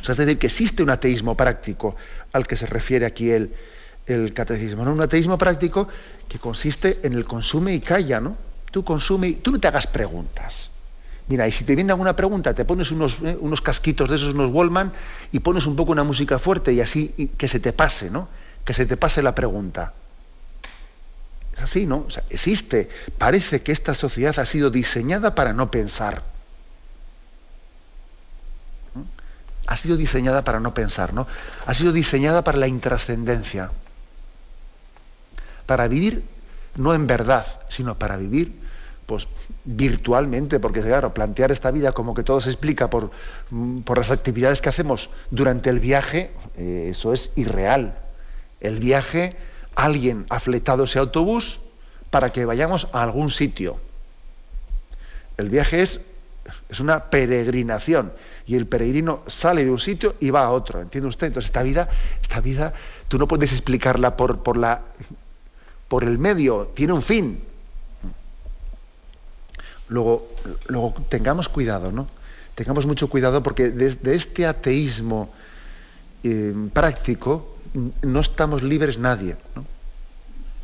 O sea, es decir, que existe un ateísmo práctico al que se refiere aquí el, el catecismo, ¿no? Un ateísmo práctico que consiste en el consume y calla, ¿no? Tú consume y tú no te hagas preguntas. Mira, y si te viene alguna pregunta, te pones unos, eh, unos casquitos de esos, unos Wallman, y pones un poco una música fuerte y así que se te pase, ¿no? que se te pase la pregunta. Es así, ¿no? O sea, existe. Parece que esta sociedad ha sido diseñada para no pensar. Ha sido diseñada para no pensar, ¿no? Ha sido diseñada para la intrascendencia. Para vivir no en verdad, sino para vivir pues virtualmente, porque claro, plantear esta vida como que todo se explica por, por las actividades que hacemos durante el viaje, eh, eso es irreal el viaje, alguien ha fletado ese autobús para que vayamos a algún sitio. El viaje es, es una peregrinación y el peregrino sale de un sitio y va a otro, ¿entiende usted? Entonces esta vida, esta vida, tú no puedes explicarla por, por, la, por el medio, tiene un fin. Luego, luego tengamos cuidado, ¿no? Tengamos mucho cuidado porque de, este ateísmo eh, práctico, no estamos libres nadie,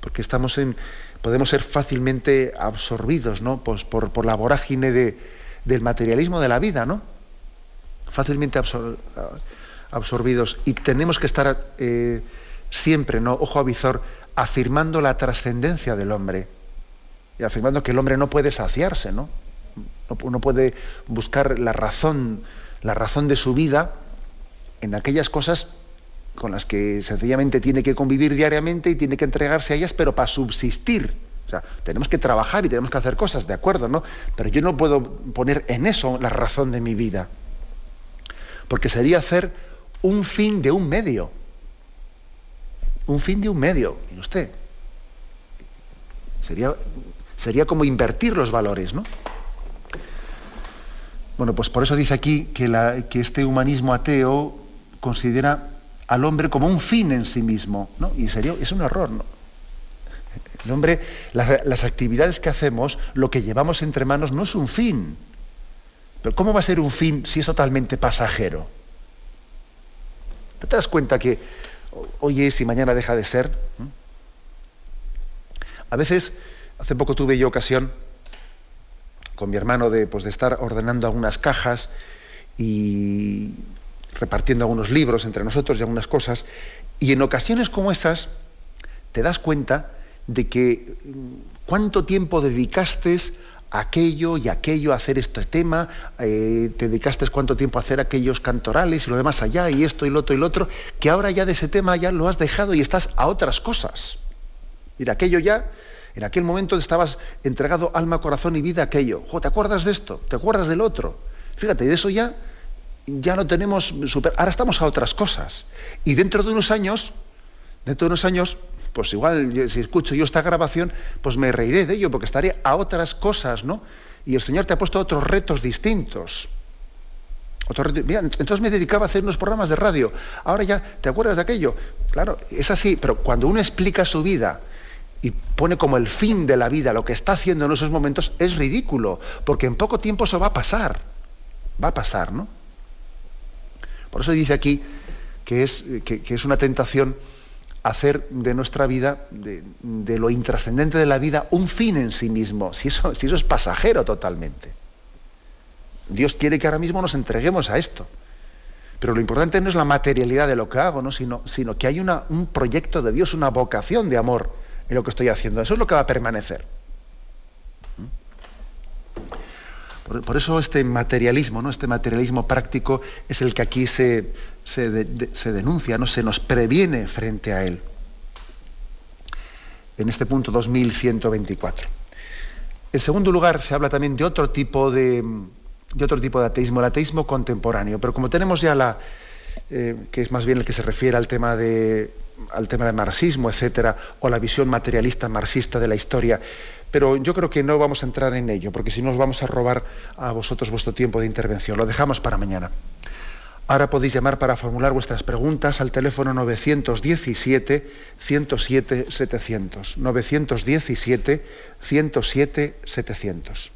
porque estamos en, podemos ser fácilmente absorbidos ¿no? Pues por, la vorágine de, del materialismo de la vida, ¿no? fácilmente absorbidos y tenemos que estar eh, siempre, ¿no? ojo a visor, afirmando la trascendencia del hombre y afirmando que el hombre no puede saciarse, ¿no? No, no puede buscar la razón, la razón de su vida en aquellas cosas con las que sencillamente tiene que convivir diariamente y tiene que entregarse a ellas, pero para subsistir. O sea, tenemos que trabajar y tenemos que hacer cosas, de acuerdo, ¿no? Pero yo no puedo poner en eso la razón de mi vida. Porque sería hacer un fin de un medio. Un fin de un medio, mire usted. Sería, sería como invertir los valores, ¿no? Bueno, pues por eso dice aquí que, este humanismo ateo considera al hombre como un fin en sí mismo, ¿no? Y sería, es un error, ¿no? El hombre, las, actividades que hacemos, lo que llevamos entre manos no es un fin. Pero ¿cómo va a ser un fin si es totalmente pasajero? ¿No te das cuenta que hoy es y mañana deja de ser? A veces, hace poco tuve yo ocasión con mi hermano de, pues, de estar ordenando algunas cajas y repartiendo algunos libros entre nosotros y algunas cosas, y en ocasiones como esas te das cuenta de que mm, cuánto tiempo dedicaste a aquello y aquello, a hacer este tema, eh, te dedicaste cuánto tiempo a hacer aquellos cantorales y lo demás allá, y esto y lo otro y lo otro, que ahora ya de ese tema ya lo has dejado y estás a otras cosas. Mira, aquello ya En aquel momento estabas entregado alma, corazón y vida a aquello. ¿Te acuerdas de esto? ¿Te acuerdas del otro? Fíjate, de eso ya, ya no tenemos super... Ahora estamos a otras cosas. Y dentro de unos años, dentro de unos años, pues igual si escucho yo esta grabación, pues me reiré de ello, porque estaré a otras cosas, ¿no? Y el Señor te ha puesto otros retos distintos. entonces me dedicaba a hacer unos programas de radio. Ahora ya, ¿te acuerdas de aquello? Claro, es así, pero cuando uno explica su vida y pone como el fin de la vida lo que está haciendo en esos momentos, es ridículo, porque en poco tiempo eso va a pasar. Va a pasar, ¿no? Por eso dice aquí que es, que es una tentación hacer de nuestra vida, de, lo intrascendente de la vida, un fin en sí mismo, si eso, si eso es pasajero totalmente. Dios quiere que ahora mismo nos entreguemos a esto. Pero lo importante no es la materialidad de lo que hago, ¿no? sino, sino que hay una, un proyecto de Dios, una vocación de amor en lo que estoy haciendo. Eso es lo que va a permanecer. Por, eso este materialismo, ¿no? este materialismo práctico es el que aquí se, se, denuncia, ¿no? se nos previene frente a él. En este punto 2124. En segundo lugar, se habla también de otro tipo de, de otro tipo de ateísmo, el ateísmo contemporáneo. Pero como tenemos ya la, eh, que es más bien el que se refiere al tema de al tema del marxismo, etcétera, o la visión materialista marxista de la historia, pero yo creo que no vamos a entrar en ello, porque si no os vamos a robar a vosotros vuestro tiempo de intervención. Lo dejamos para mañana. Ahora podéis llamar para formular vuestras preguntas al teléfono 917-107-700. 917-107-700.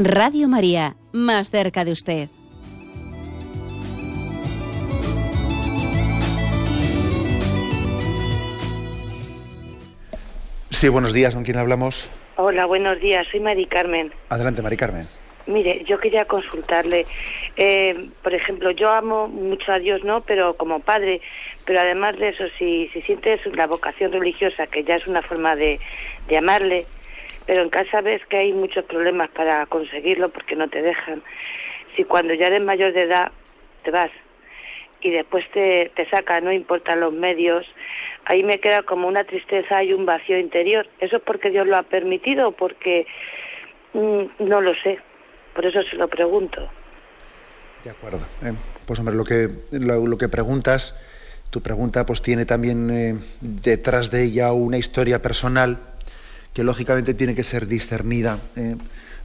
Radio María, más cerca de usted. Sí, buenos días, ¿con quién hablamos? Hola, buenos días, soy Mari Carmen. Adelante, Mari Carmen. Mire, yo quería consultarle, eh, por ejemplo, yo amo mucho a Dios, ¿no? Pero como padre, pero además de eso, si, si sientes la vocación religiosa, que ya es una forma de, de amarle, pero en casa ves que hay muchos problemas para conseguirlo porque no te dejan. Si cuando ya eres mayor de edad te vas y después te, te saca, no importan los medios, ahí me queda como una tristeza y un vacío interior. ¿Eso es porque Dios lo ha permitido o porque mm, no lo sé? Por eso se lo pregunto. De acuerdo. Eh, pues hombre, lo que, lo, que preguntas, tu pregunta pues tiene también eh, detrás de ella una historia personal que lógicamente tiene que ser discernida. Eh,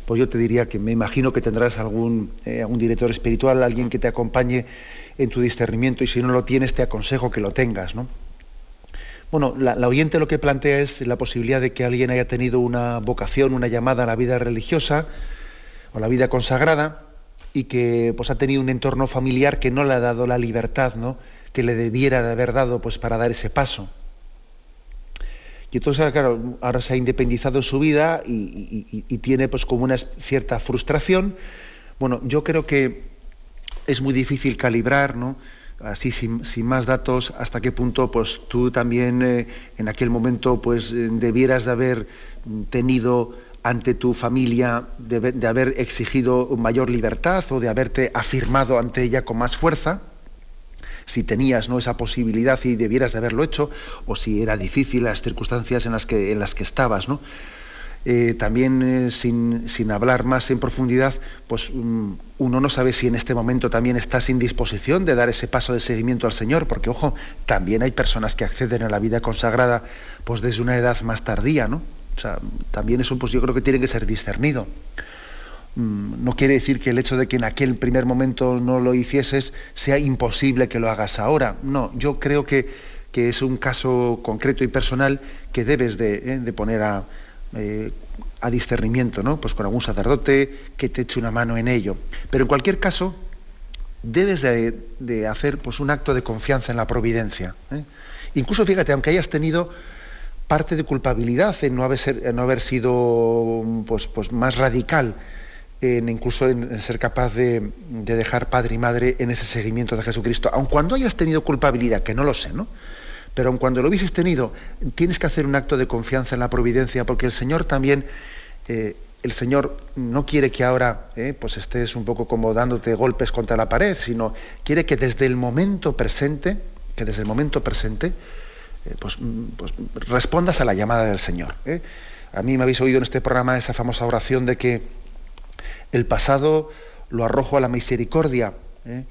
pues yo te diría que me imagino que tendrás algún, eh, algún director espiritual, alguien que te acompañe en tu discernimiento y si no lo tienes te aconsejo que lo tengas. ¿no? Bueno, la, oyente lo que plantea es la posibilidad de que alguien haya tenido una vocación, una llamada a la vida religiosa o la vida consagrada y que pues, ha tenido un entorno familiar que no le ha dado la libertad ¿no? que le debiera de haber dado pues, para dar ese paso. Y entonces, claro, ahora se ha independizado su vida y, tiene pues como una cierta frustración. Bueno, yo creo que es muy difícil calibrar, ¿no? Así sin, más datos, hasta qué punto pues tú también eh, en aquel momento pues eh, debieras de haber tenido ante tu familia, de haber exigido mayor libertad o de haberte afirmado ante ella con más fuerza si tenías ¿no? esa posibilidad y debieras de haberlo hecho, o si era difícil las circunstancias en las que, en las que estabas. ¿no? eh, también sin, sin, hablar más en profundidad, pues mm, uno no sabe si en este momento también está sin disposición de dar ese paso de seguimiento al Señor, porque ojo, también hay personas que acceden a la vida consagrada pues desde una edad más tardía, ¿no? O sea, también eso pues yo creo que tiene que ser discernido. Mm, no quiere decir que el hecho de que en aquel primer momento no lo hicieses sea imposible que lo hagas ahora. No, yo creo que, es un caso concreto y personal que debes de, eh, poner eh, a, discernimiento, ¿no? Pues con algún sacerdote que te eche una mano en ello. Pero en cualquier caso, debes de, hacer pues, un acto de confianza en la providencia. ¿eh? Incluso, fíjate, aunque hayas tenido parte de culpabilidad en no haber, no haber sido pues, pues más radical incluso en ser capaz de, dejar padre y madre en ese seguimiento de Jesucristo, aun cuando hayas tenido culpabilidad, que no lo sé, ¿no? Pero aun cuando lo hubieses tenido, tienes que hacer un acto de confianza en la providencia, porque el Señor también, eh, el Señor no quiere que ahora eh, pues estés un poco como dándote golpes contra la pared, sino quiere que desde el momento presente, que desde el momento presente, eh, pues, pues, respondas a la llamada del Señor. A mí me habéis oído en este programa esa famosa oración de que el pasado lo arrojo a la misericordia ¿eh?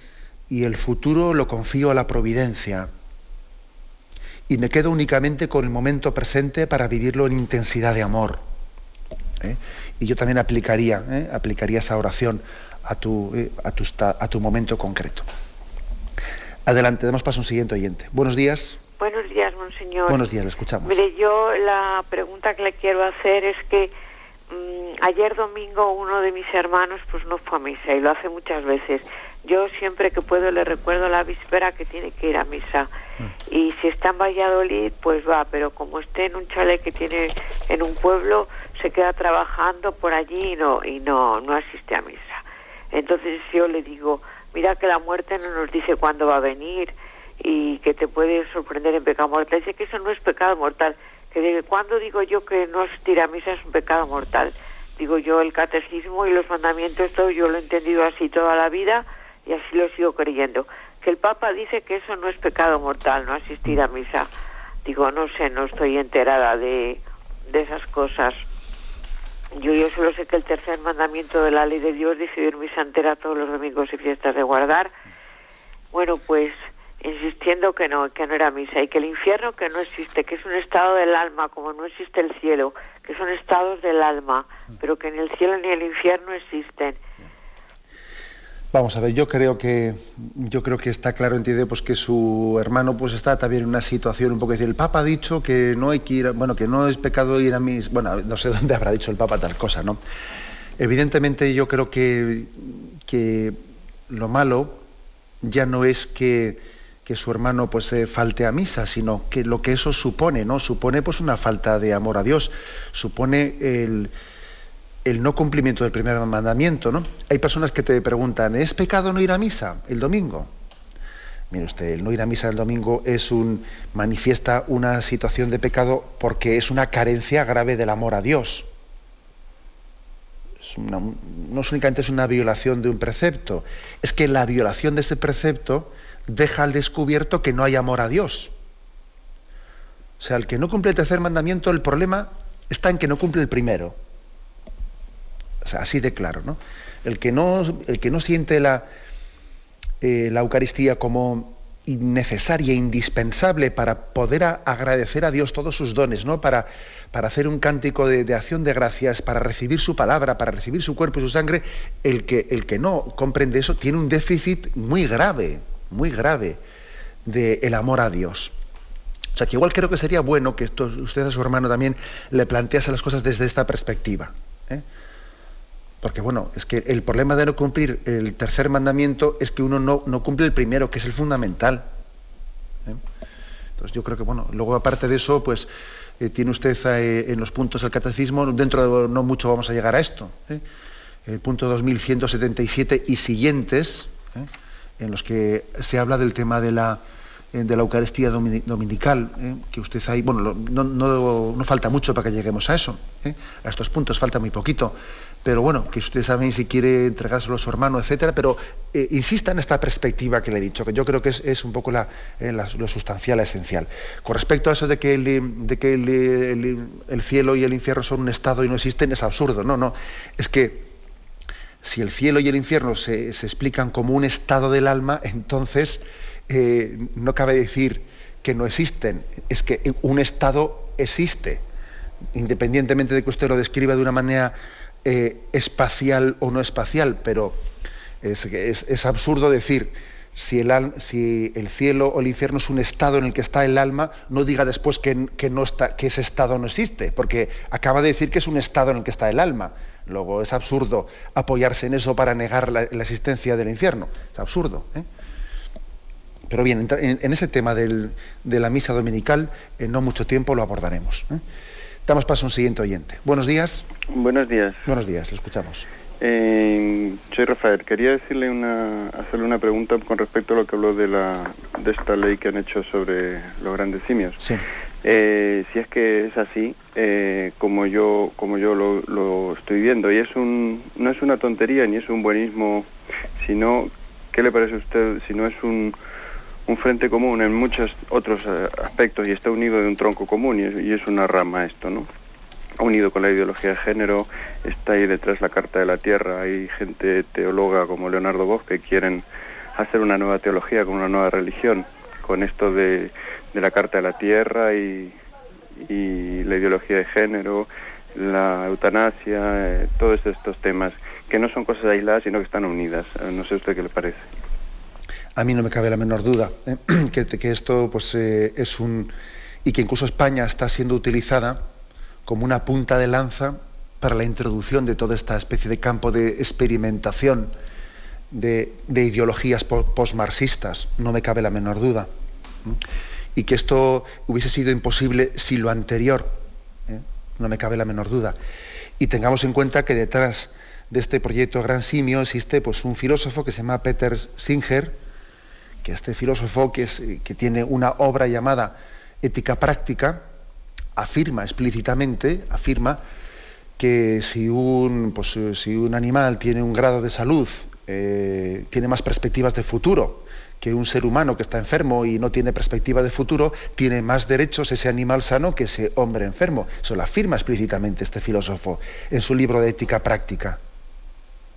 y el futuro lo confío a la providencia. Y me quedo únicamente con el momento presente para vivirlo en intensidad de amor. ¿eh? Y yo también aplicaría, ¿eh? aplicaría esa oración a tu, a, tu, a tu momento concreto. Adelante, demos paso a un siguiente oyente. Buenos días. Buenos días, monseñor. Buenos días, le escuchamos. Mire, yo la pregunta que le quiero hacer es que ayer domingo uno de mis hermanos pues no fue a misa y lo hace muchas veces. Yo siempre que puedo le recuerdo la víspera que tiene que ir a misa. Mm. Y si está en Valladolid, pues va, pero como esté en un chalet que tiene en un pueblo, se queda trabajando por allí y no, y no, no asiste a misa. Entonces yo le digo, mira que la muerte no nos dice cuándo va a venir y que te puede sorprender en pecado mortal. Dice que eso no es pecado mortal, que cuando digo yo que no asistir a misa es un pecado mortal. Digo yo el catecismo y los mandamientos, todo yo lo he entendido así toda la vida y así lo sigo creyendo. Que el Papa dice que eso no es pecado mortal, no asistir a misa. Digo, no sé, no estoy enterada de, de esas cosas. Yo, yo solo sé que el tercer mandamiento de la ley de Dios dice ir misa entera todos los domingos y fiestas de guardar. Bueno, pues insistiendo que no, que no era misa y que el infierno que no existe, que es un estado del alma, como no existe el cielo, que son estados del alma, pero que ni el cielo ni el infierno existen. Vamos a ver, yo creo que yo creo que está claro entiende pues que su hermano pues está también en una situación un poco decir, el Papa ha dicho que no hay que ir, bueno, que no es pecado ir a mis, bueno, no sé dónde habrá dicho el Papa tal cosa, ¿no? Evidentemente yo creo que que lo malo ya no es que que su hermano pues eh, falte a misa, sino que lo que eso supone, ¿no? Supone pues una falta de amor a Dios, supone el, el no cumplimiento del primer mandamiento, ¿no? Hay personas que te preguntan, ¿es pecado no ir a misa el domingo? Mire usted, el no ir a misa el domingo es un manifiesta una situación de pecado porque es una carencia grave del amor a Dios. no únicamente es una violación de un precepto, es que la violación de ese precepto deja al descubierto que no hay amor a Dios. O sea, el que no cumple el tercer mandamiento, el problema está en que no cumple el primero. O sea, así de claro, ¿no? El que no, el que no siente la, eh, la Eucaristía como innecesaria, indispensable para poder agradecer a Dios todos sus dones, ¿no? Para, para hacer un cántico de, de, acción de gracias, para recibir su palabra, para recibir su cuerpo y su sangre, el que, el que no comprende eso tiene un déficit muy grave muy grave del amor a Dios. O sea, que igual creo que sería bueno que esto, usted a su hermano también le plantease las cosas desde esta perspectiva. ¿eh? Porque bueno, es que el problema de no cumplir el tercer mandamiento es que uno no, no cumple el primero, que es el fundamental. ¿eh? Entonces yo creo que bueno, luego aparte de eso, pues eh, tiene usted en los puntos del catecismo, dentro de no mucho vamos a llegar a esto. El punto 2177 y siguientes en los que se habla del tema de la, eh, de la Eucaristía dominical, eh, que usted ahí, bueno, no, no, falta mucho para que lleguemos a eso, eh, a estos puntos falta muy poquito, pero bueno, que ustedes saben si quiere entregárselo a su hermano, etcétera, pero insista en esta perspectiva que le he dicho, que yo creo que es, un poco la, lo sustancial, esencial. Con respecto a eso de que, el, de que el, cielo y el infierno son un estado y no existen, es absurdo. No, no. Es que si el cielo y el infierno se, explican como un estado del alma, entonces eh, no cabe decir que no existen, es que un estado existe, independientemente de que usted lo describa de una manera eh, espacial o no espacial, pero es, absurdo decir si el, cielo o el infierno es un estado en el que está el alma, no diga después que ese estado no existe, porque acaba de decir que es un estado en el que está el alma. Luego es absurdo apoyarse en eso para negar la, existencia del infierno. Es absurdo. ¿eh? Pero bien, en, ese tema de la misa dominical, en no mucho tiempo lo abordaremos. ¿eh? Damos paso a un siguiente oyente. Buenos días. Buenos días. Buenos días, le escuchamos. Eh, soy Rafael. Quería decirle una, hacerle una pregunta con respecto a lo que habló de, la, de esta ley que han hecho sobre los grandes simios. Sí. Eh, si es que es así, eh, como yo, como yo lo, lo, estoy viendo, y es un, no es una tontería ni es un buenismo, sino, ¿qué le parece a usted si no es un un frente común en muchos otros eh, aspectos y está unido de un tronco común y es, una rama esto, ¿no? Unido con la ideología de género, está ahí detrás la Carta de la Tierra, hay gente teóloga como Leonardo Bosch que quieren hacer una nueva teología con una nueva religión, con esto de, la Carta de la Tierra y, la ideología de género, la eutanasia, eh, todos estos temas, que no son cosas aisladas, sino que están unidas. Eh, no sé usted qué le parece a mí no me cabe la menor duda ¿eh? que, esto pues, es un... y que incluso España está siendo utilizada como una punta de lanza para la introducción de toda esta especie de campo de experimentación de, ideologías postmarxistas, no me cabe la menor duda. Y que esto hubiese sido imposible si lo anterior, ¿eh? no me cabe la menor duda. Y tengamos en cuenta que detrás de este proyecto Gran Simio existe pues, un filósofo que se llama Peter Singer, que este filósofo, que, que tiene una obra llamada Ética Práctica, afirma explícitamente, afirma que si un, pues, si un animal tiene un grado de salud, eh, tiene más perspectivas de futuro que un ser humano que está enfermo y no tiene perspectiva de futuro, tiene más derechos ese animal sano que ese hombre enfermo. Eso lo afirma explícitamente este filósofo en su libro de Ética Práctica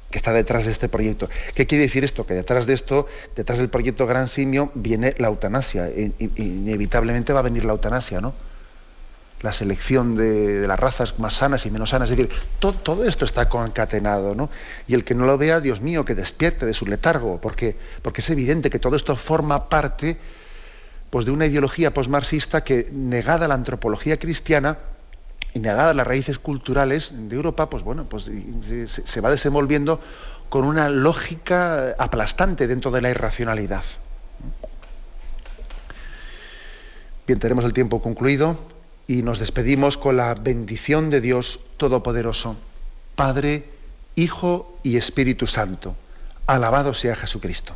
que está detrás de este proyecto. ¿Qué quiere decir esto? Que detrás de esto, detrás del proyecto Gran Simio, viene la eutanasia. inevitablemente va a venir la eutanasia, ¿no? La selección de, las razas más sanas y menos sanas. Es decir, todo, esto está concatenado, ¿no? Y el que no lo vea, Dios mío, que despierte de su letargo, porque, porque es evidente que todo esto forma parte pues, de una ideología posmarxista que, negada la antropología cristiana, y negadas las raíces culturales de Europa, pues bueno, pues se, va desenvolviendo con una lógica aplastante dentro de la irracionalidad. Bien, tenemos el tiempo concluido y nos despedimos con la bendición de Dios Todopoderoso, Padre, Hijo y Espíritu Santo. Alabado sea Jesucristo.